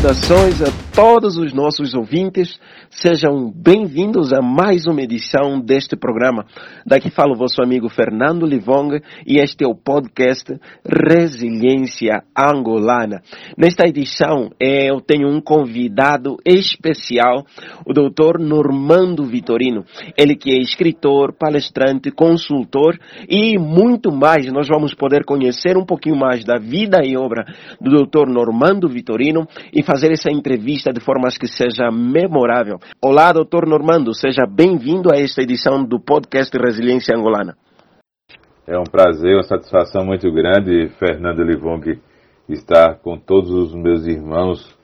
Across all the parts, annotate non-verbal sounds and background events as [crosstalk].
Saudações a todos os nossos ouvintes. Sejam bem-vindos a mais uma edição deste programa. Daqui fala o vosso amigo Fernando Livong e este é o podcast Resiliência Angolana. Nesta edição eu tenho um convidado especial, o Dr. Normando Vitorino. Ele que é escritor, palestrante, consultor e muito mais. Nós vamos poder conhecer um pouquinho mais da vida e obra do Dr. Normando Vitorino e fazer essa entrevista de forma que seja memorável. Olá, doutor Normando, seja bem-vindo a esta edição do podcast Resiliência Angolana. É um prazer, uma satisfação muito grande, Fernando Livong, estar com todos os meus irmãos,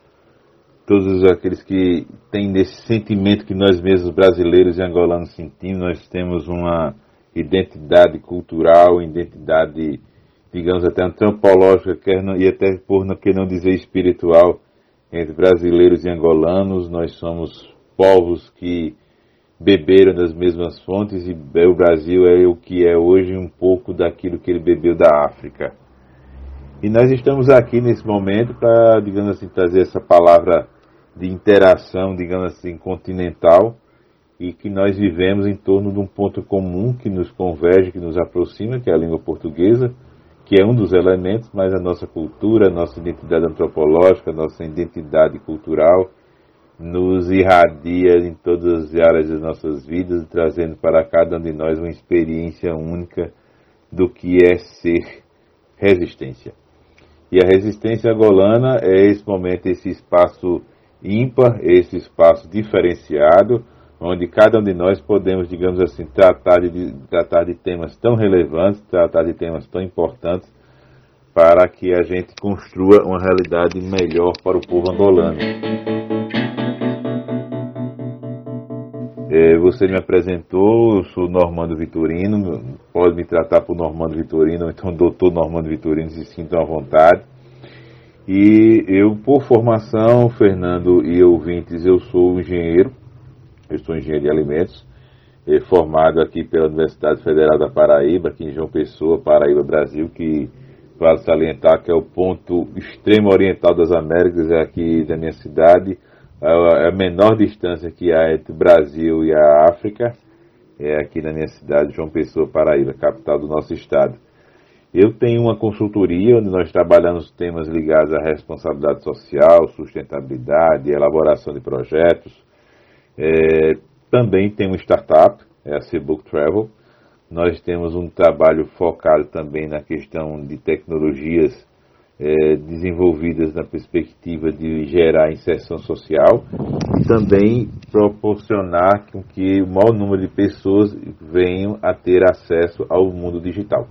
todos aqueles que têm esse sentimento que nós mesmos brasileiros e angolanos sentimos. Nós temos uma identidade cultural, identidade, digamos até antropológica, e até por que não dizer espiritual, entre brasileiros e angolanos, nós somos povos que beberam das mesmas fontes e o Brasil é o que é hoje um pouco daquilo que ele bebeu da África. E nós estamos aqui nesse momento para, digamos assim, trazer essa palavra de interação, digamos assim, continental e que nós vivemos em torno de um ponto comum que nos converge, que nos aproxima, que é a língua portuguesa que é um dos elementos, mas a nossa cultura, a nossa identidade antropológica, a nossa identidade cultural nos irradia em todas as áreas das nossas vidas, trazendo para cada um de nós uma experiência única do que é ser resistência. E a resistência angolana é esse momento, esse espaço ímpar, esse espaço diferenciado, onde cada um de nós podemos, digamos assim, tratar de, tratar de temas tão relevantes, tratar de temas tão importantes, para que a gente construa uma realidade melhor para o povo angolano. É, você me apresentou, eu sou Normando Vitorino, pode me tratar por Normando Vitorino, então doutor Normando Vitorino, se sintam à vontade. E eu, por formação, Fernando e ouvintes, eu sou engenheiro, eu sou engenheiro de alimentos, eh, formado aqui pela Universidade Federal da Paraíba, aqui em João Pessoa, Paraíba, Brasil, que vale salientar que é o ponto extremo oriental das Américas, é aqui da minha cidade, é a menor distância que há entre o Brasil e a África, é aqui na minha cidade, João Pessoa, Paraíba, capital do nosso estado. Eu tenho uma consultoria onde nós trabalhamos temas ligados à responsabilidade social, sustentabilidade, elaboração de projetos, é, também tem uma startup, é a Cbook Travel. Nós temos um trabalho focado também na questão de tecnologias é, desenvolvidas na perspectiva de gerar inserção social e também proporcionar com que o maior número de pessoas venham a ter acesso ao mundo digital.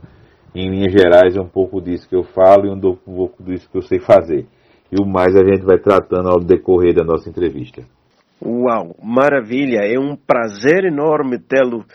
Em linhas gerais, é um pouco disso que eu falo e um pouco disso que eu sei fazer. E o mais a gente vai tratando ao decorrer da nossa entrevista. Uau, maravilha! É um prazer enorme tê-lo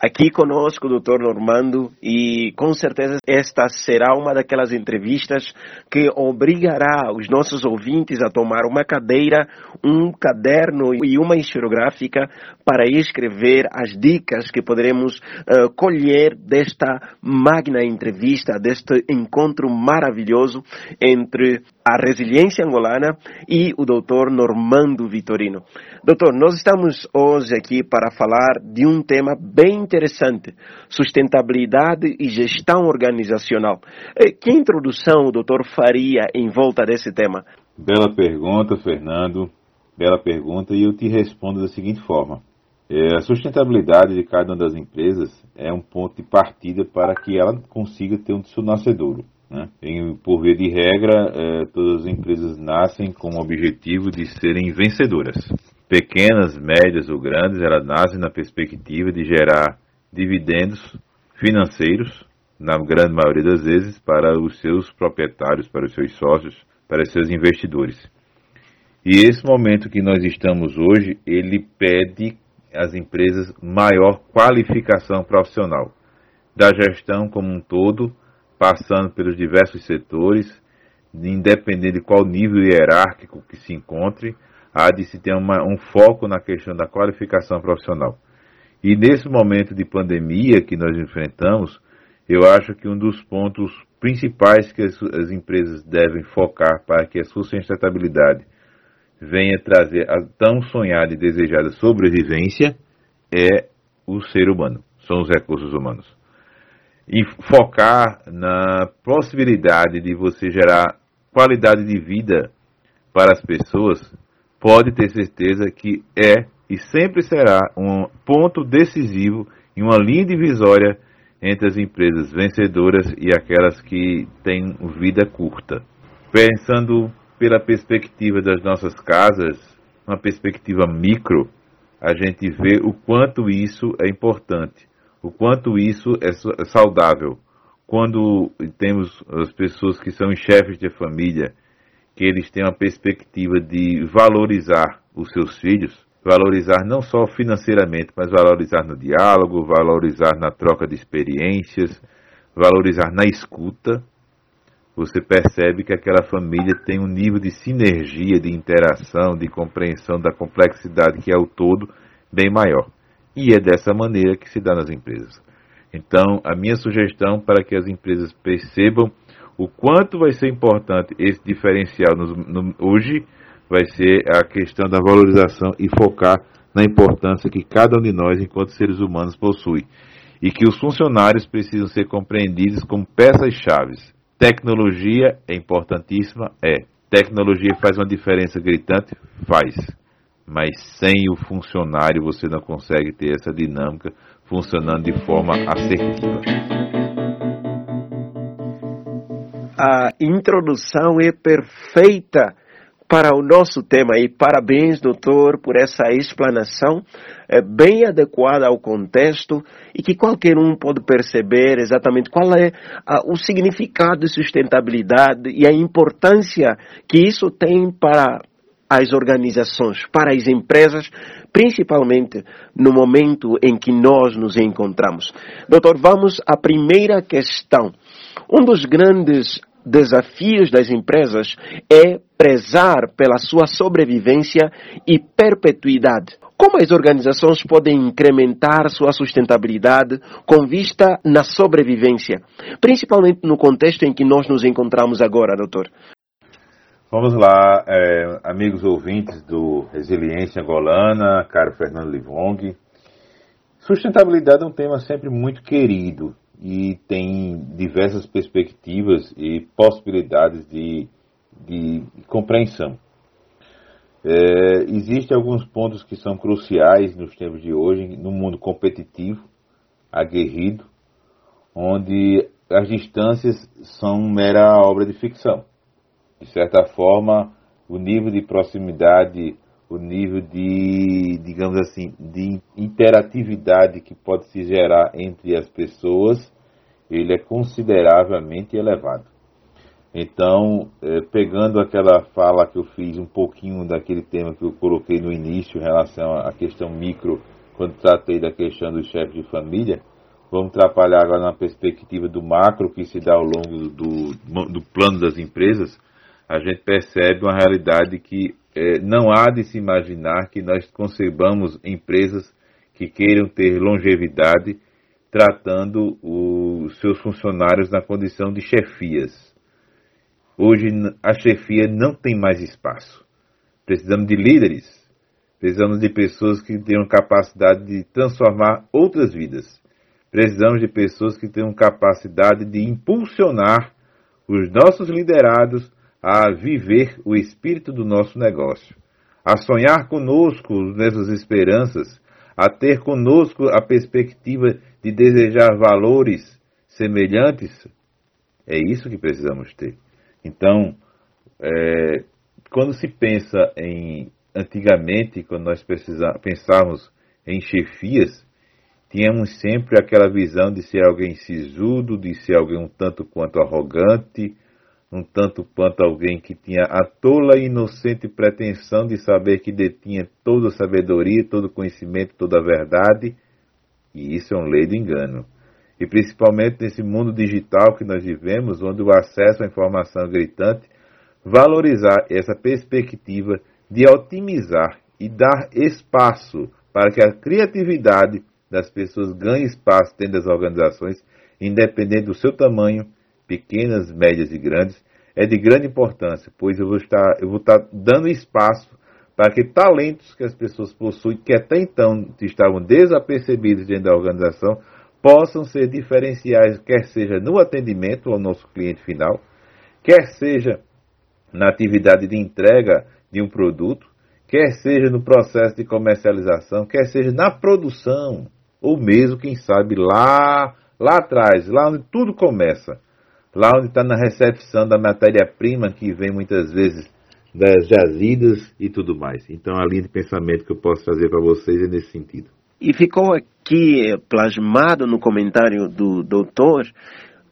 aqui conosco, doutor Normando, e com certeza esta será uma daquelas entrevistas que obrigará os nossos ouvintes a tomar uma cadeira, um caderno e uma esferográfica para escrever as dicas que poderemos uh, colher desta magna entrevista, deste encontro maravilhoso entre a resiliência angolana e o doutor Normando Vitorino. Doutor, nós estamos hoje aqui para falar de um tema bem interessante, sustentabilidade e gestão organizacional. Eh, que introdução o doutor faria em volta desse tema? Bela pergunta, Fernando. Bela pergunta e eu te respondo da seguinte forma. É, a sustentabilidade de cada uma das empresas é um ponto de partida para que ela consiga ter um seu nascedouro. Né? Em, por via de regra, é, todas as empresas nascem com o objetivo de serem vencedoras. Pequenas, médias ou grandes, elas nascem na perspectiva de gerar dividendos financeiros, na grande maioria das vezes, para os seus proprietários, para os seus sócios, para os seus investidores. E esse momento que nós estamos hoje, ele pede às empresas maior qualificação profissional da gestão como um todo passando pelos diversos setores, independente de qual nível hierárquico que se encontre, há de se ter uma, um foco na questão da qualificação profissional. E nesse momento de pandemia que nós enfrentamos, eu acho que um dos pontos principais que as, as empresas devem focar para que a sustentabilidade venha trazer a tão sonhada e desejada sobrevivência é o ser humano, são os recursos humanos. E focar na possibilidade de você gerar qualidade de vida para as pessoas, pode ter certeza que é e sempre será um ponto decisivo e uma linha divisória entre as empresas vencedoras e aquelas que têm vida curta. Pensando pela perspectiva das nossas casas, uma perspectiva micro, a gente vê o quanto isso é importante, o quanto isso é, é saudável. Quando temos as pessoas que são chefes de família, que eles têm uma perspectiva de valorizar os seus filhos, valorizar não só financeiramente, mas valorizar no diálogo, valorizar na troca de experiências, valorizar na escuta, você percebe que aquela família tem um nível de sinergia, de interação, de compreensão da complexidade que é o todo bem maior. E é dessa maneira que se dá nas empresas. Então, a minha sugestão para que as empresas percebam o quanto vai ser importante esse diferencial no, no, hoje vai ser a questão da valorização e focar na importância que cada um de nós, enquanto seres humanos, possui. E que os funcionários precisam ser compreendidos como peças-chave. Tecnologia é importantíssima? É. Tecnologia faz uma diferença gritante? Faz. Mas sem o funcionário você não consegue ter essa dinâmica funcionando de forma assertiva a introdução é perfeita para o nosso tema e parabéns, doutor, por essa explanação é bem adequada ao contexto e que qualquer um pode perceber exatamente qual é a, o significado de sustentabilidade e a importância que isso tem para as organizações, para as empresas, principalmente no momento em que nós nos encontramos. Doutor, vamos à primeira questão. Um dos grandes desafios das empresas é prezar pela sua sobrevivência e perpetuidade. Como as organizações podem incrementar sua sustentabilidade com vista na sobrevivência, principalmente no contexto em que nós nos encontramos agora, doutor? Vamos lá, é, amigos ouvintes do Resiliência Angolana, caro Fernando Livong. Sustentabilidade é um tema sempre muito querido e tem diversas perspectivas e possibilidades de, de compreensão. É, Existem alguns pontos que são cruciais nos tempos de hoje, no mundo competitivo, aguerrido, onde as distâncias são mera obra de ficção. De certa forma, o nível de proximidade, o nível de, digamos assim, de interatividade que pode se gerar entre as pessoas, ele é consideravelmente elevado. Então, é, pegando aquela fala que eu fiz um pouquinho daquele tema que eu coloquei no início em relação à questão micro, quando tratei da questão do chefe de família, vamos trabalhar agora na perspectiva do macro que se dá ao longo do, do plano das empresas, a gente percebe uma realidade que é, não há de se imaginar que nós concebamos empresas que queiram ter longevidade tratando os seus funcionários na condição de chefias. Hoje a chefia não tem mais espaço. Precisamos de líderes, precisamos de pessoas que tenham capacidade de transformar outras vidas. Precisamos de pessoas que tenham capacidade de impulsionar os nossos liderados a viver o espírito do nosso negócio, a sonhar conosco nessas esperanças, a ter conosco a perspectiva de desejar valores semelhantes. É isso que precisamos ter. Então, é, quando se pensa em antigamente, quando nós pensávamos em chefias, tínhamos sempre aquela visão de ser alguém sisudo, de ser alguém um tanto quanto arrogante, um tanto quanto alguém que tinha a tola e inocente pretensão de saber que detinha toda a sabedoria, todo o conhecimento, toda a verdade, e isso é um lei do engano. E principalmente nesse mundo digital que nós vivemos, onde o acesso à informação é gritante, valorizar essa perspectiva de otimizar e dar espaço para que a criatividade das pessoas ganhe espaço dentro das organizações, independente do seu tamanho, pequenas, médias e grandes, é de grande importância, pois eu vou estar, eu vou estar dando espaço para que talentos que as pessoas possuem, que até então estavam desapercebidos dentro da organização, possam ser diferenciais, quer seja no atendimento ao nosso cliente final, quer seja na atividade de entrega de um produto, quer seja no processo de comercialização, quer seja na produção, ou mesmo, quem sabe, lá, lá atrás, lá onde tudo começa, lá onde está na recepção da matéria-prima que vem muitas vezes das jazidas e tudo mais. Então, a linha de pensamento que eu posso trazer para vocês é nesse sentido. E ficou aqui plasmado no comentário do doutor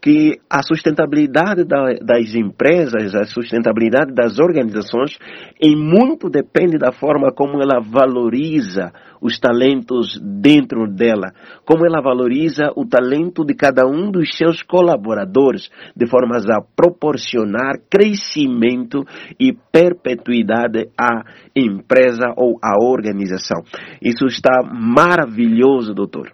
que a sustentabilidade da, das empresas, a sustentabilidade das organizações, em muito depende da forma como ela valoriza os talentos dentro dela, como ela valoriza o talento de cada um dos seus colaboradores, de forma a proporcionar crescimento e perpetuidade à empresa ou à organização. Isso está maravilhoso, doutor.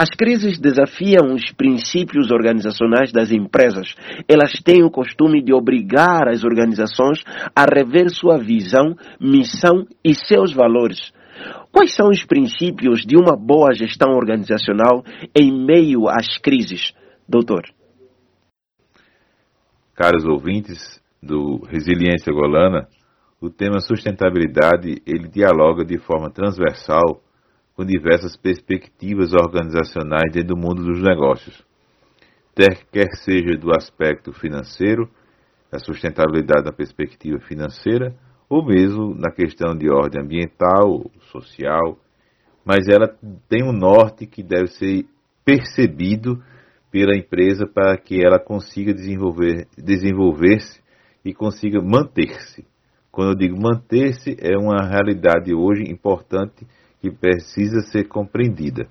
As crises desafiam os princípios organizacionais das empresas. Elas têm o costume de obrigar as organizações a rever sua visão, missão e seus valores. Quais são os princípios de uma boa gestão organizacional em meio às crises, doutor? Caros ouvintes do Resiliência Golana, o tema sustentabilidade ele dialoga de forma transversal com diversas perspectivas organizacionais dentro do mundo dos negócios, quer seja do aspecto financeiro, a sustentabilidade da perspectiva financeira, ou mesmo na questão de ordem ambiental, social, mas ela tem um norte que deve ser percebido pela empresa para que ela consiga desenvolver, desenvolver-se e consiga manter-se. Quando eu digo manter-se, é uma realidade hoje importante que precisa ser compreendida.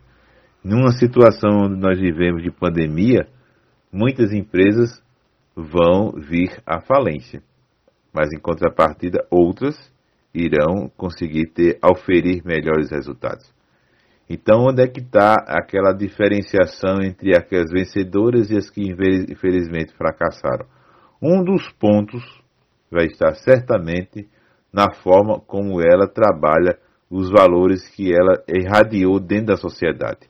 Numa situação onde nós vivemos de pandemia, muitas empresas vão vir à falência, mas em contrapartida outras irão conseguir ter, oferir melhores resultados. Então, onde é que está aquela diferenciação entre as vencedoras e as que infelizmente fracassaram? Um dos pontos vai estar certamente na forma como ela trabalha os valores que ela irradiou dentro da sociedade.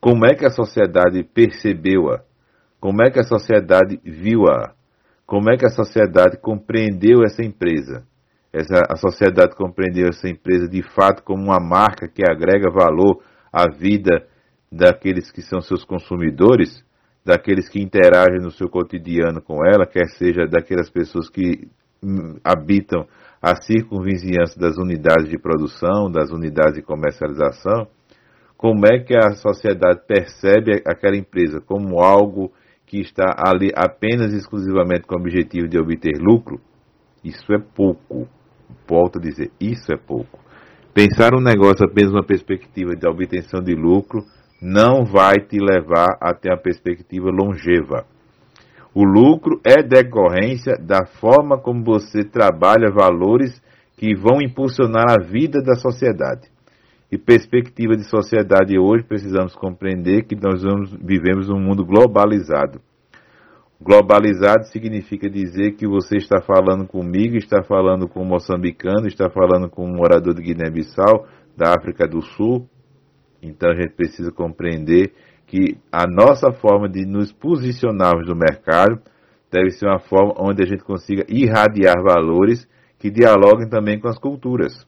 Como é que a sociedade percebeu-a? Como é que a sociedade viu-a? Como é que a sociedade compreendeu essa empresa? Essa, a sociedade compreendeu essa empresa de fato como uma marca que agrega valor à vida daqueles que são seus consumidores, daqueles que interagem no seu cotidiano com ela, quer seja daquelas pessoas que hum, habitam a circunvizinhança das unidades de produção, das unidades de comercialização, como é que a sociedade percebe aquela empresa como algo que está ali apenas exclusivamente com o objetivo de obter lucro? Isso é pouco. Volto a dizer, isso é pouco. Pensar um negócio apenas uma perspectiva de obtenção de lucro não vai te levar até a perspectiva longeva. O lucro é decorrência da forma como você trabalha valores que vão impulsionar a vida da sociedade. E perspectiva de sociedade hoje, precisamos compreender que nós vamos, vivemos num mundo globalizado. Globalizado significa dizer que você está falando comigo, está falando com um moçambicano, está falando com um morador de Guiné-Bissau, da África do Sul. Então a gente precisa compreender que a nossa forma de nos posicionarmos no mercado deve ser uma forma onde a gente consiga irradiar valores que dialoguem também com as culturas.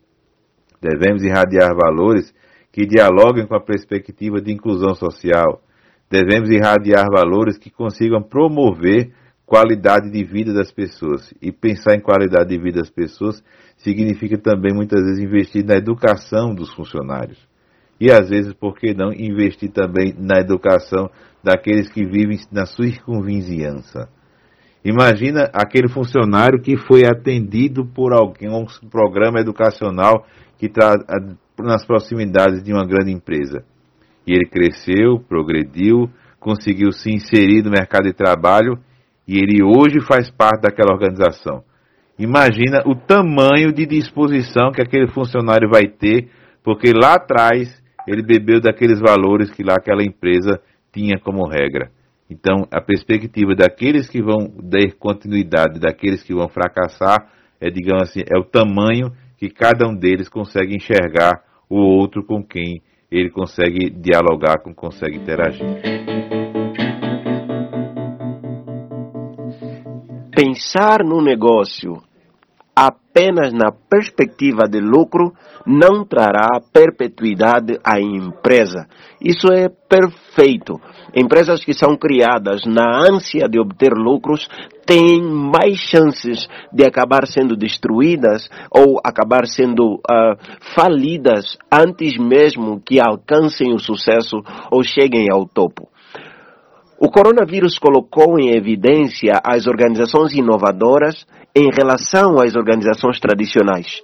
Devemos irradiar valores que dialoguem com a perspectiva de inclusão social. Devemos irradiar valores que consigam promover qualidade de vida das pessoas. E pensar em qualidade de vida das pessoas significa também muitas vezes investir na educação dos funcionários e às vezes, por que não, investir também na educação daqueles que vivem na circunvizinhança. Imagina aquele funcionário que foi atendido por alguém, um programa educacional que está nas proximidades de uma grande empresa. E ele cresceu, progrediu, conseguiu se inserir no mercado de trabalho e ele hoje faz parte daquela organização. Imagina o tamanho de disposição que aquele funcionário vai ter, porque lá atrás ele bebeu daqueles valores que lá aquela empresa tinha como regra. Então, a perspectiva daqueles que vão dar continuidade, daqueles que vão fracassar, é, digamos assim, é o tamanho que cada um deles consegue enxergar o outro com quem ele consegue dialogar, com consegue interagir. Pensar no negócio apenas na perspectiva de lucro não trará perpetuidade à empresa. Isso é perfeito. Empresas que são criadas na ânsia de obter lucros têm mais chances de acabar sendo destruídas ou acabar sendo uh, falidas antes mesmo que alcancem o sucesso ou cheguem ao topo. O coronavírus colocou em evidência as organizações inovadoras em relação às organizações tradicionais.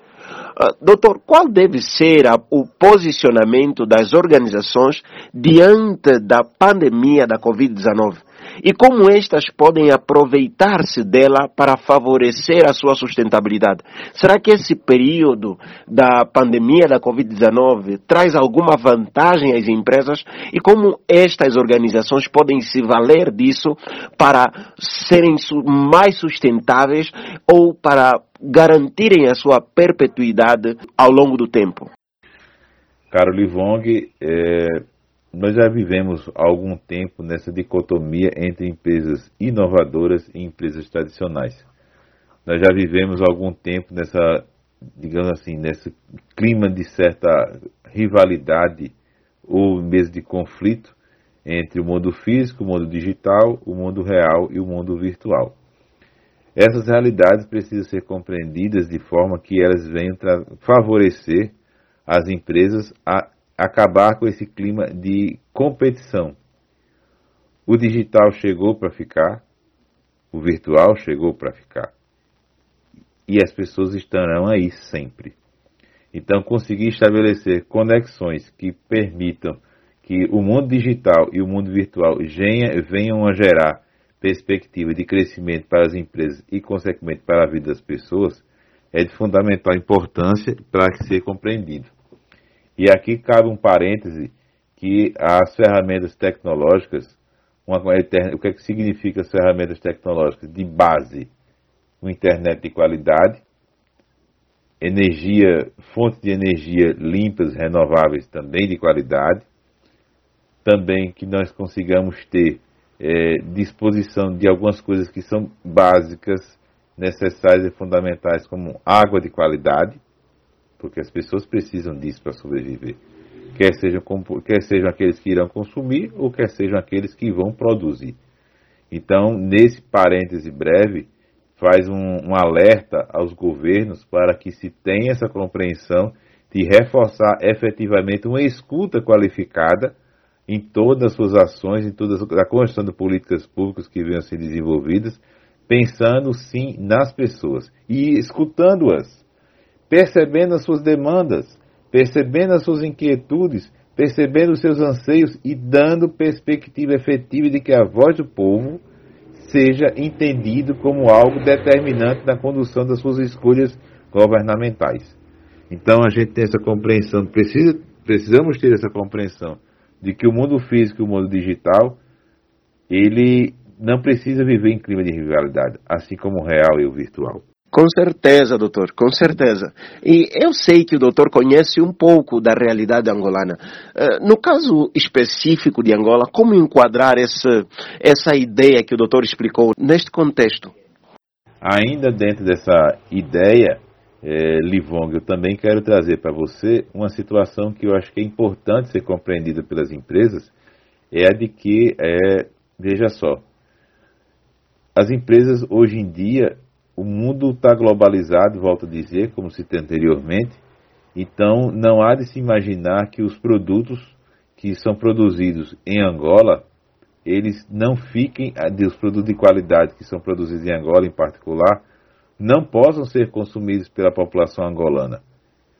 Uh, doutor, qual deve ser a, o posicionamento das organizações diante da pandemia da Covid-19? E como estas podem aproveitar-se dela para favorecer a sua sustentabilidade. Será que esse período da pandemia da Covid-19 traz alguma vantagem às empresas e como estas organizações podem se valer disso para serem mais sustentáveis ou para garantirem a sua perpetuidade ao longo do tempo? Caro Livong, é, nós já vivemos há algum tempo nessa dicotomia entre empresas inovadoras e empresas tradicionais. Nós já vivemos há algum tempo nessa, digamos assim, nesse clima de certa rivalidade ou mesmo de conflito entre o mundo físico, o mundo digital, o mundo real e o mundo virtual. Essas realidades precisam ser compreendidas de forma que elas venham favorecer as empresas a acabar com esse clima de competição. O digital chegou para ficar, o virtual chegou para ficar. E as pessoas estarão aí sempre. Então, conseguir estabelecer conexões que permitam que o mundo digital e o mundo virtual venham a gerar perspectiva de crescimento para as empresas e, consequentemente, para a vida das pessoas, é de fundamental importância para ser compreendido. E aqui cabe um parêntese que as ferramentas tecnológicas, uma, o que, é que significa as ferramentas tecnológicas? De base, uma internet de qualidade, energia, fontes de energia limpas, renováveis também de qualidade, também que nós consigamos ter é, disposição de algumas coisas que são básicas, necessárias e fundamentais, como água de qualidade, porque as pessoas precisam disso para sobreviver. Quer sejam, quer sejam aqueles que irão consumir ou quer sejam aqueles que vão produzir. Então, nesse parêntese breve, faz um, um alerta aos governos para que se tenha essa compreensão de reforçar efetivamente uma escuta qualificada em todas as suas ações, em toda a construção de políticas públicas que venham a ser desenvolvidas, pensando sim nas pessoas e escutando-as percebendo as suas demandas, percebendo as suas inquietudes, percebendo os seus anseios e dando perspectiva efetiva de que a voz do povo seja entendido como algo determinante na condução das suas escolhas governamentais. Então a gente tem essa compreensão, precisa, precisamos ter essa compreensão de que o mundo físico e o mundo digital, ele não precisa viver em clima de rivalidade, assim como o real e o virtual. Com certeza, doutor, com certeza. E eu sei que o doutor conhece um pouco da realidade angolana. Eh, no caso específico de Angola, como enquadrar essa, essa ideia que o doutor explicou neste contexto? Ainda dentro dessa ideia, é, Livong, eu também quero trazer para você uma situação que eu acho que é importante ser compreendida pelas empresas, é a de que, é, veja só, as empresas hoje em dia o mundo está globalizado, volto a dizer, como citei anteriormente, então não há de se imaginar que os produtos que são produzidos em Angola, eles não fiquem, os produtos de qualidade que são produzidos em Angola em particular, não possam ser consumidos pela população angolana.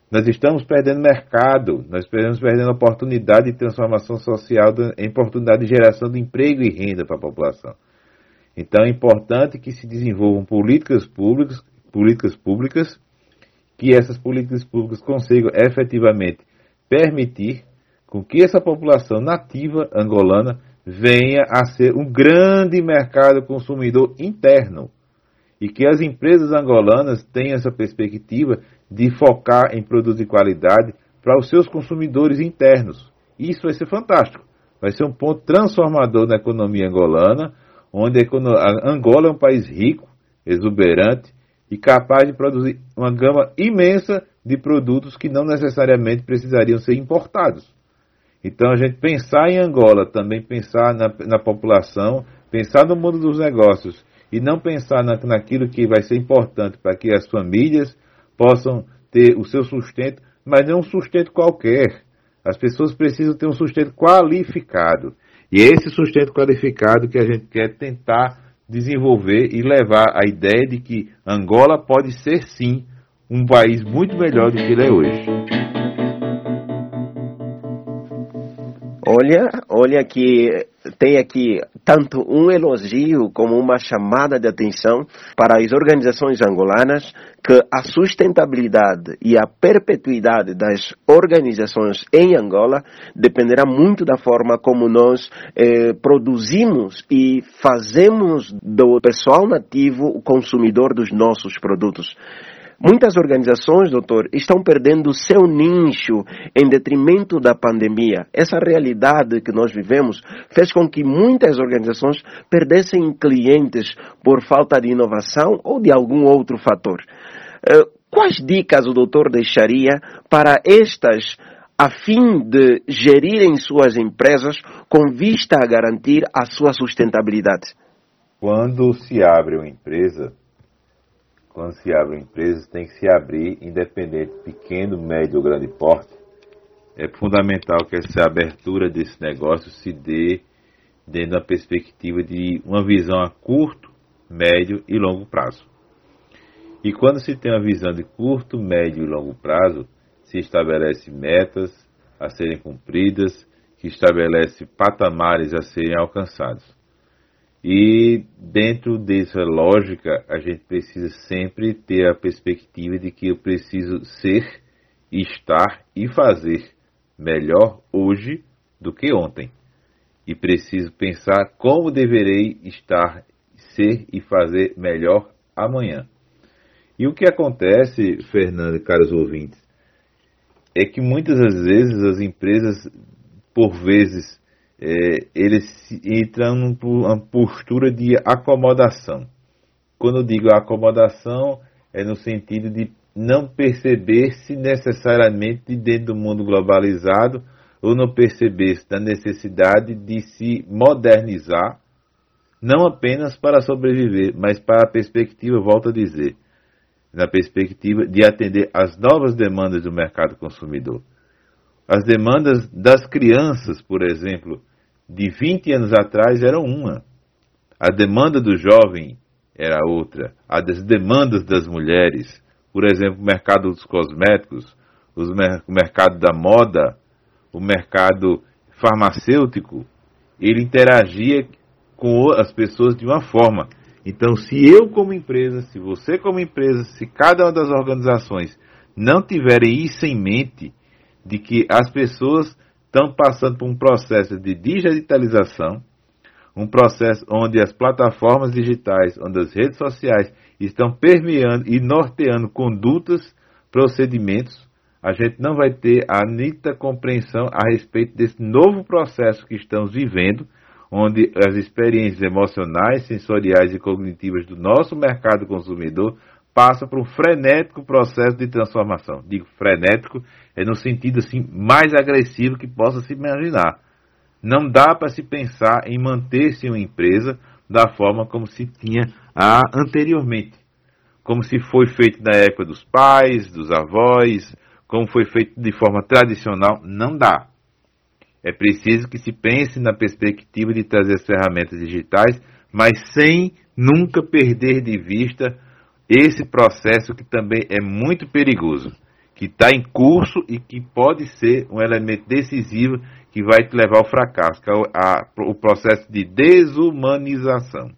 Nós estamos perdendo mercado, nós estamos perdendo oportunidade de transformação social, em oportunidade de geração de emprego e renda para a população. Então é importante que se desenvolvam políticas públicas, políticas públicas, que essas políticas públicas consigam efetivamente permitir com que essa população nativa angolana venha a ser um grande mercado consumidor interno e que as empresas angolanas tenham essa perspectiva de focar em produtos de qualidade para os seus consumidores internos. Isso vai ser fantástico. Vai ser um ponto transformador na economia angolana, onde a Angola é um país rico, exuberante e capaz de produzir uma gama imensa de produtos que não necessariamente precisariam ser importados. Então a gente pensar em Angola, também pensar na, na população, pensar no mundo dos negócios e não pensar na, naquilo que vai ser importante para que as famílias possam ter o seu sustento, mas não um sustento qualquer. As pessoas precisam ter um sustento qualificado. E esse sustento qualificado que a gente quer tentar desenvolver e levar a ideia de que Angola pode ser sim um país muito melhor do que ele é hoje. Olha, olha que tem aqui tanto um elogio como uma chamada de atenção para as organizações angolanas que a sustentabilidade e a perpetuidade das organizações em Angola dependerá muito da forma como nós eh, produzimos e fazemos do pessoal nativo o consumidor dos nossos produtos. Muitas organizações, doutor, estão perdendo seu nicho em detrimento da pandemia. Essa realidade que nós vivemos fez com que muitas organizações perdessem clientes por falta de inovação ou de algum outro fator. Eh, quais dicas o doutor deixaria para estas a fim de gerirem suas empresas com vista a garantir a sua sustentabilidade? Quando se abre uma empresa, quando se abrem empresas, tem que se abrir independente, pequeno, médio ou grande porte. É fundamental que essa abertura desse negócio se dê dentro da perspectiva de uma visão a curto, médio e longo prazo. E quando se tem uma visão de curto, médio e longo prazo, se estabelece metas a serem cumpridas, que estabelece patamares a serem alcançados. E dentro dessa lógica, a gente precisa sempre ter a perspectiva de que eu preciso ser, estar e fazer melhor hoje do que ontem. E preciso pensar como deverei estar, ser e fazer melhor amanhã. E o que acontece, Fernando e caros ouvintes, é que muitas das vezes as empresas, por vezes, é, eles entram numa postura de acomodação. Quando eu digo acomodação, é no sentido de não perceber-se necessariamente dentro do mundo globalizado ou não perceber-se da necessidade de se modernizar, não apenas para sobreviver, mas para a perspectiva, volto a dizer, na perspectiva de atender às novas demandas do mercado consumidor. As demandas das crianças, por exemplo, de 20 anos atrás era uma. A demanda do jovem era outra. As demandas das mulheres, por exemplo, o mercado dos cosméticos, o mercado da moda, o mercado farmacêutico, ele interagia com as pessoas de uma forma. Então, se eu como empresa, se você como empresa, se cada uma das organizações não tiverem isso em mente, de que as pessoas estão passando por um processo de digitalização, um processo onde as plataformas digitais, onde as redes sociais estão permeando e norteando condutas, procedimentos, a gente não vai ter a nítida compreensão a respeito desse novo processo que estamos vivendo, onde as experiências emocionais, sensoriais e cognitivas do nosso mercado consumidor passa por um frenético processo de transformação. Digo frenético é no sentido assim mais agressivo que possa se imaginar. Não dá para se pensar em manter-se uma empresa da forma como se tinha a anteriormente, como se foi feito na época dos pais, dos avós, como foi feito de forma tradicional, não dá. É preciso que se pense na perspectiva de trazer as ferramentas digitais, mas sem nunca perder de vista esse processo que também é muito perigoso, que está em curso e que pode ser um elemento decisivo que vai te levar ao fracasso, que é o, a, o processo de desumanização.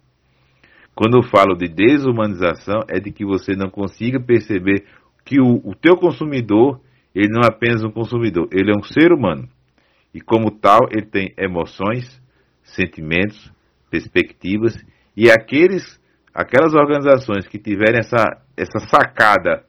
Quando eu falo de desumanização, é de que você não consiga perceber que o, o teu consumidor, ele não é apenas um consumidor, ele é um ser humano. E como tal, ele tem emoções, sentimentos, perspectivas, e aqueles aquelas organizações que tiverem essa, essa sacada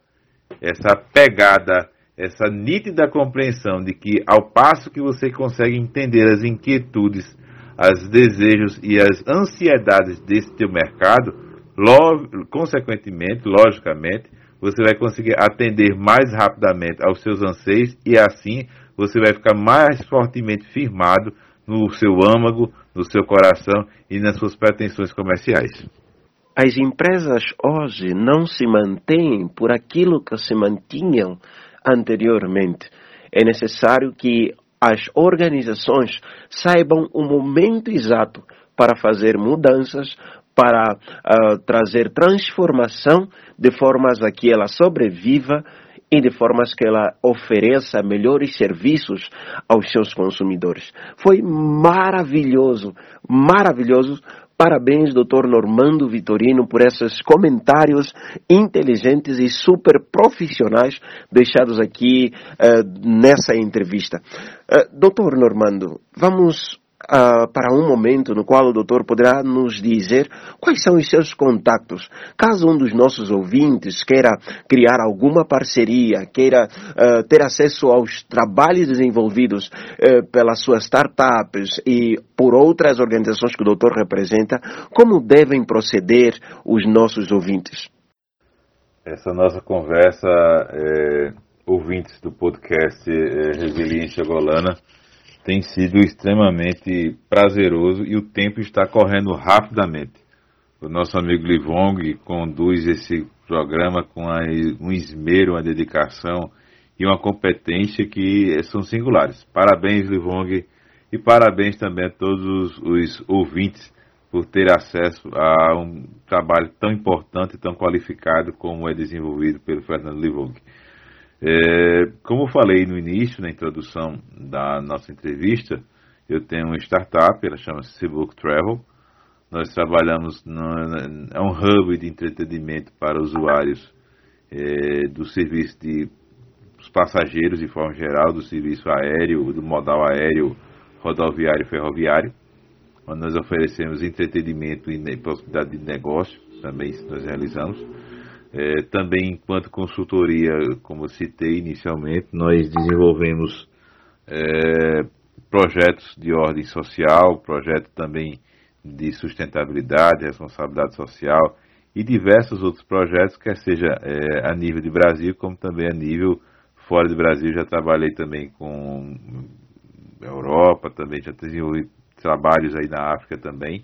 essa pegada, essa nítida compreensão de que ao passo que você consegue entender as inquietudes, os desejos e as ansiedades desse teu mercado, logo, consequentemente, logicamente, você vai conseguir atender mais rapidamente aos seus anseios e assim você vai ficar mais fortemente firmado no seu âmago, no seu coração e nas suas pretensões comerciais. As empresas hoje não se mantêm por aquilo que se mantinham anteriormente. É necessário que as organizações saibam o momento exato para fazer mudanças, para uh, trazer transformação de formas a que ela sobreviva e de formas que ela ofereça melhores serviços aos seus consumidores. Foi maravilhoso, maravilhoso. Parabéns, doutor Normando Vitorino, por esses comentários inteligentes e super profissionais deixados aqui uh, nessa entrevista. Uh, doutor Normando, vamos uh, para um momento no qual o doutor poderá nos dizer quais são os seus contatos. Caso um dos nossos ouvintes queira criar alguma parceria, queira uh, ter acesso aos trabalhos desenvolvidos uh, pelas suas startups e por outras organizações que o doutor representa, como devem proceder os nossos ouvintes? Essa nossa conversa, é, ouvintes do podcast é, Resiliência Golana, tem sido extremamente prazeroso e o tempo está correndo rapidamente. O nosso amigo Livong conduz esse programa com um esmero, uma dedicação e uma competência que são singulares. Parabéns, Livong, e parabéns também a todos os ouvintes por ter acesso a um trabalho tão importante e tão qualificado como é desenvolvido pelo Fernando Livong. É, como eu falei no início, na introdução da nossa entrevista, eu tenho uma startup, ela chama-se Seabook Travel. Nós trabalhamos, no, é um hub de entretenimento para usuários é, do serviço de passageiros, de forma geral, do serviço aéreo, do modal aéreo, rodoviário e ferroviário, onde nós oferecemos entretenimento e possibilidade de negócio, também nós realizamos. É, também, enquanto consultoria, como citei inicialmente, nós desenvolvemos é, projetos de ordem social, projetos também de sustentabilidade, responsabilidade social e diversos outros projetos, quer seja é, a nível de Brasil, como também a nível fora do Brasil. Já trabalhei também com Europa, também já desenvolvi trabalhos aí na África também.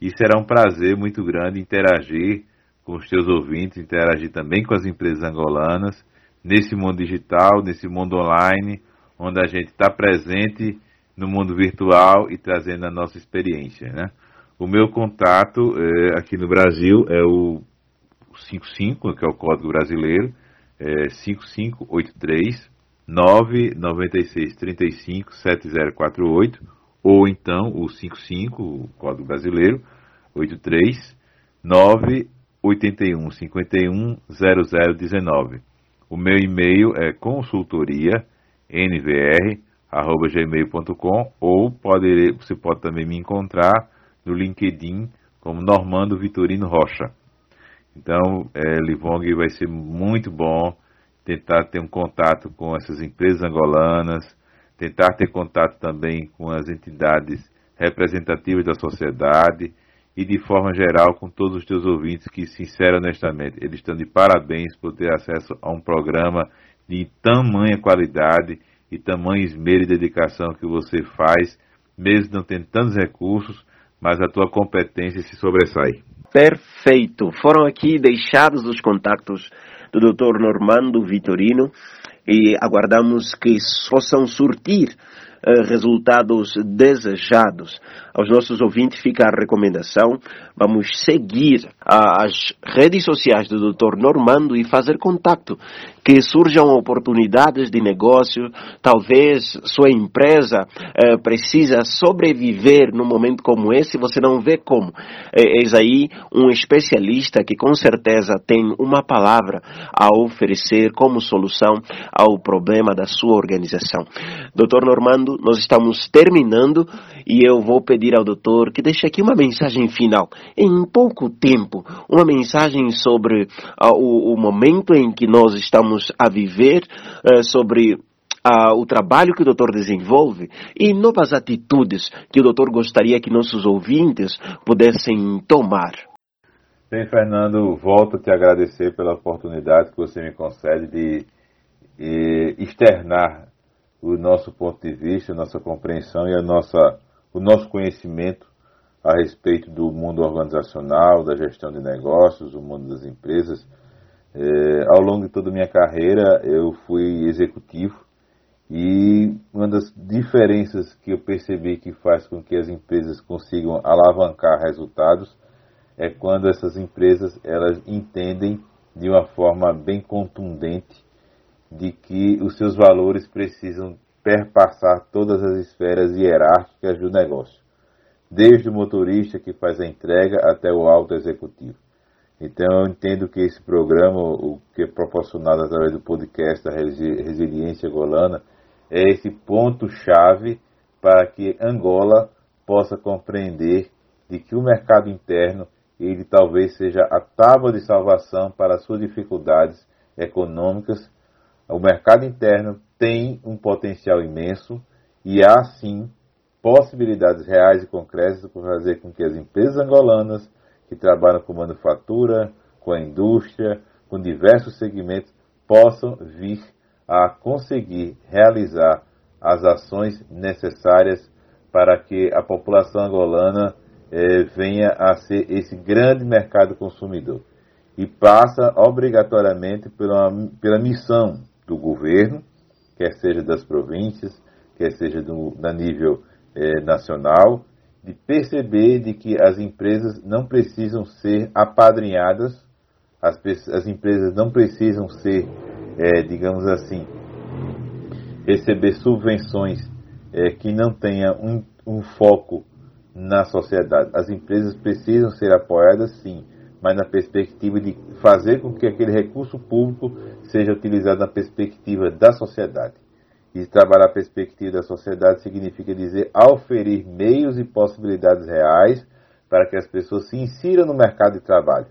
E será um prazer muito grande interagir com os teus ouvintes, interagir também com as empresas angolanas, nesse mundo digital, nesse mundo online, onde a gente está presente no mundo virtual e trazendo a nossa experiência. Né? O meu contato é, aqui no Brasil é o 55, que é o código brasileiro, é 5583 996 35 7048, ou então o 55, o código brasileiro, 83 9 81 51 0019. O meu e-mail é consultoria nvr@gmail.com ou pode, você pode também me encontrar no LinkedIn como Normando Vitorino Rocha. Então, é, Livong vai ser muito bom tentar ter um contato com essas empresas angolanas, tentar ter contato também com as entidades representativas da sociedade e de forma geral com todos os teus ouvintes que, sincero honestamente, eles estão de parabéns por ter acesso a um programa de tamanha qualidade e tamanho esmero e dedicação que você faz, mesmo não tendo tantos recursos, mas a tua competência se sobressai. Perfeito. Foram aqui deixados os contatos do Dr. Normando Vitorino e aguardamos que possam surtir resultados desejados aos nossos ouvintes fica a recomendação. Vamos seguir as redes sociais do Dr. Normando e fazer contato. Que surjam oportunidades de negócio. Talvez sua empresa eh, precisa sobreviver num momento como esse. Você não vê como. Eis aí um especialista que com certeza tem uma palavra a oferecer como solução ao problema da sua organização. Dr. Normando, nós estamos terminando e eu vou pedir ao doutor que deixe aqui uma mensagem final, em pouco tempo, uma mensagem sobre uh, o, o, momento em que nós estamos a viver, uh, sobre uh, o trabalho que o doutor desenvolve e novas atitudes que o doutor gostaria que nossos ouvintes pudessem tomar. Bem, Fernando, volto a te agradecer pela oportunidade que você me concede de, de externar o nosso ponto de vista, a nossa compreensão e a nossa, o nosso conhecimento a respeito do mundo organizacional, da gestão de negócios, do mundo das empresas. É, ao longo de toda a minha carreira, eu fui executivo e uma das diferenças que eu percebi que faz com que as empresas consigam alavancar resultados é quando essas empresas elas entendem de uma forma bem contundente de que os seus valores precisam perpassar todas as esferas hierárquicas do negócio, desde o motorista que faz a entrega até o alto executivo. Então eu entendo que esse programa, o que é proporcionado através do podcast da Resiliência Golana, é esse ponto-chave para que Angola possa compreender de que o mercado interno ele talvez seja a tábua de salvação para suas dificuldades econômicas. O mercado interno tem um potencial imenso e há sim possibilidades reais e concretas para fazer com que as empresas angolanas que trabalham com manufatura, com a indústria, com diversos segmentos, possam vir a conseguir realizar as ações necessárias para que a população angolana é, venha a ser esse grande mercado consumidor. E passa obrigatoriamente pela, pela missão do governo, quer seja das províncias, quer seja do, da nível é, nacional, de perceber de que as empresas não precisam ser apadrinhadas, as, as empresas não precisam ser, é, digamos assim, receber subvenções é, que não tenham um, um foco na sociedade. As empresas precisam ser apoiadas, sim, mas na perspectiva de fazer com que aquele recurso público seja utilizado na perspectiva da sociedade. E trabalhar a perspectiva da sociedade significa dizer oferir meios e possibilidades reais para que as pessoas se insiram no mercado de trabalho.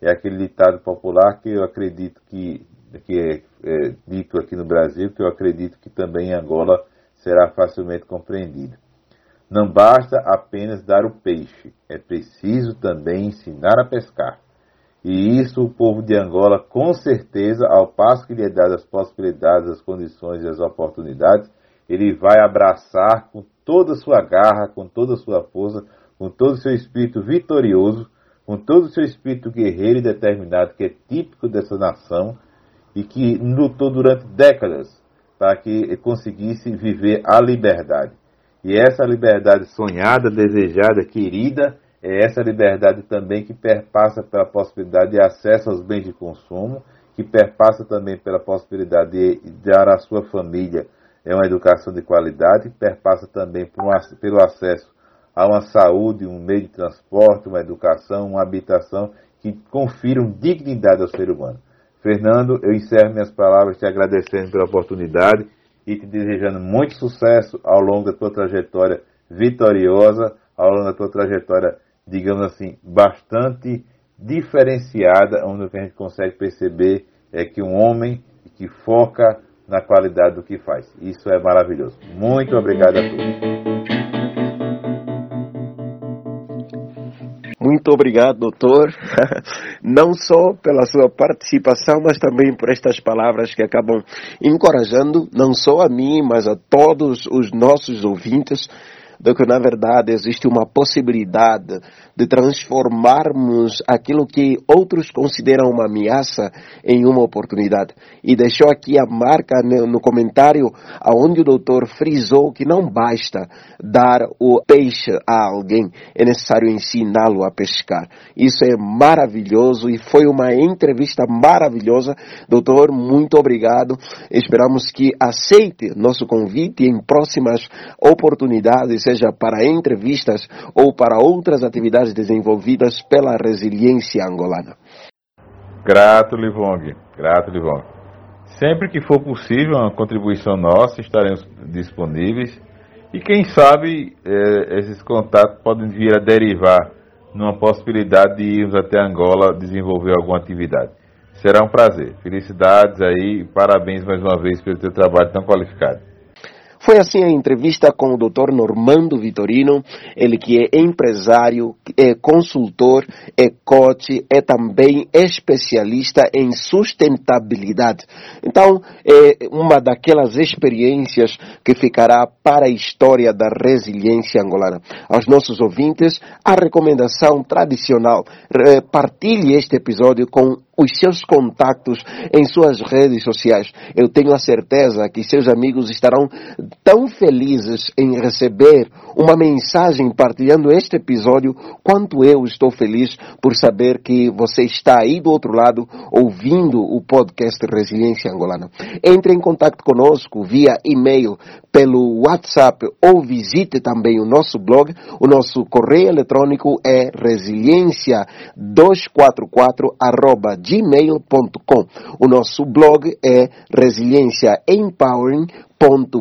É aquele ditado popular que eu acredito que, que é, é dito aqui no Brasil, que eu acredito que também em Angola será facilmente compreendido. Não basta apenas dar o peixe, é preciso também ensinar a pescar. E isso o povo de Angola, com certeza, ao passo que lhe é dado as possibilidades, as condições e as oportunidades, ele vai abraçar com toda a sua garra, com toda a sua força, com todo o seu espírito vitorioso, com todo o seu espírito guerreiro e determinado, que é típico dessa nação e que lutou durante décadas para que conseguisse viver a liberdade. E essa liberdade sonhada, desejada, querida, é essa liberdade também que perpassa pela possibilidade de acesso aos bens de consumo, que perpassa também pela possibilidade de dar à sua família é uma educação de qualidade, perpassa também pelo acesso a uma saúde, um meio de transporte, uma educação, uma habitação que confiram dignidade ao ser humano. Fernando, eu encerro minhas palavras te agradecendo pela oportunidade e te desejando muito sucesso ao longo da tua trajetória vitoriosa, ao longo da tua trajetória, digamos assim, bastante diferenciada, onde a gente consegue perceber é que um homem que foca na qualidade do que faz. Isso é maravilhoso. Muito obrigado a todos. Muito obrigado, doutor, [laughs] não só pela sua participação, mas também por estas palavras que acabam encorajando não só a mim, mas a todos os nossos ouvintes de que na verdade existe uma possibilidade de transformarmos aquilo que outros consideram uma ameaça em uma oportunidade. E deixou aqui a marca no comentário aonde o doutor frisou que não basta dar o peixe a alguém, é necessário ensiná-lo a pescar. Isso é maravilhoso e foi uma entrevista maravilhosa. Doutor, muito obrigado. Esperamos que aceite nosso convite em próximas oportunidades, seja para entrevistas ou para outras atividades desenvolvidas pela resiliência angolana. Grato, Livong. Grato, Livong. Sempre que for possível uma contribuição nossa, estaremos disponíveis E quem sabe é, esses contatos podem vir a derivar numa possibilidade de irmos até Angola desenvolver alguma atividade. Será um prazer. Felicidades aí, parabéns mais uma vez pelo teu trabalho tão qualificado. Foi assim a entrevista com o Dr. Normando Vitorino, ele que é empresário, é consultor, é coach, é também especialista em sustentabilidade. Então, é uma daquelas experiências que ficará para a história da resiliência angolana. Aos nossos ouvintes, a recomendação tradicional, partilhe este episódio com os seus contatos em suas redes sociais. Eu tenho a certeza que seus amigos estarão tão felizes em receber uma mensagem partilhando este episódio quanto eu estou feliz por saber que você está aí do outro lado ouvindo o podcast Resiliência Angolana. Entre em contato conosco via e-mail, pelo WhatsApp ou visite também o nosso blog. O nosso correio eletrônico é resiliência244 gmail.com. O nosso blog é Resiliência Empowering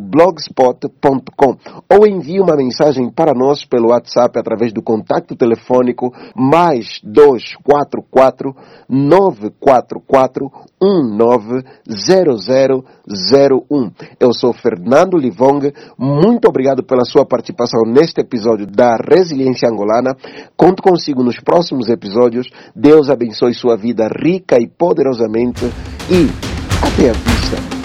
blogspot.com ou envie uma mensagem para nós pelo WhatsApp através do contato telefônico mais 244 944 190001. Eu sou Fernando Livong, muito obrigado pela sua participação neste episódio da Resiliência Angolana. Conto consigo nos próximos episódios. Deus abençoe sua vida rica e poderosamente e até aqui.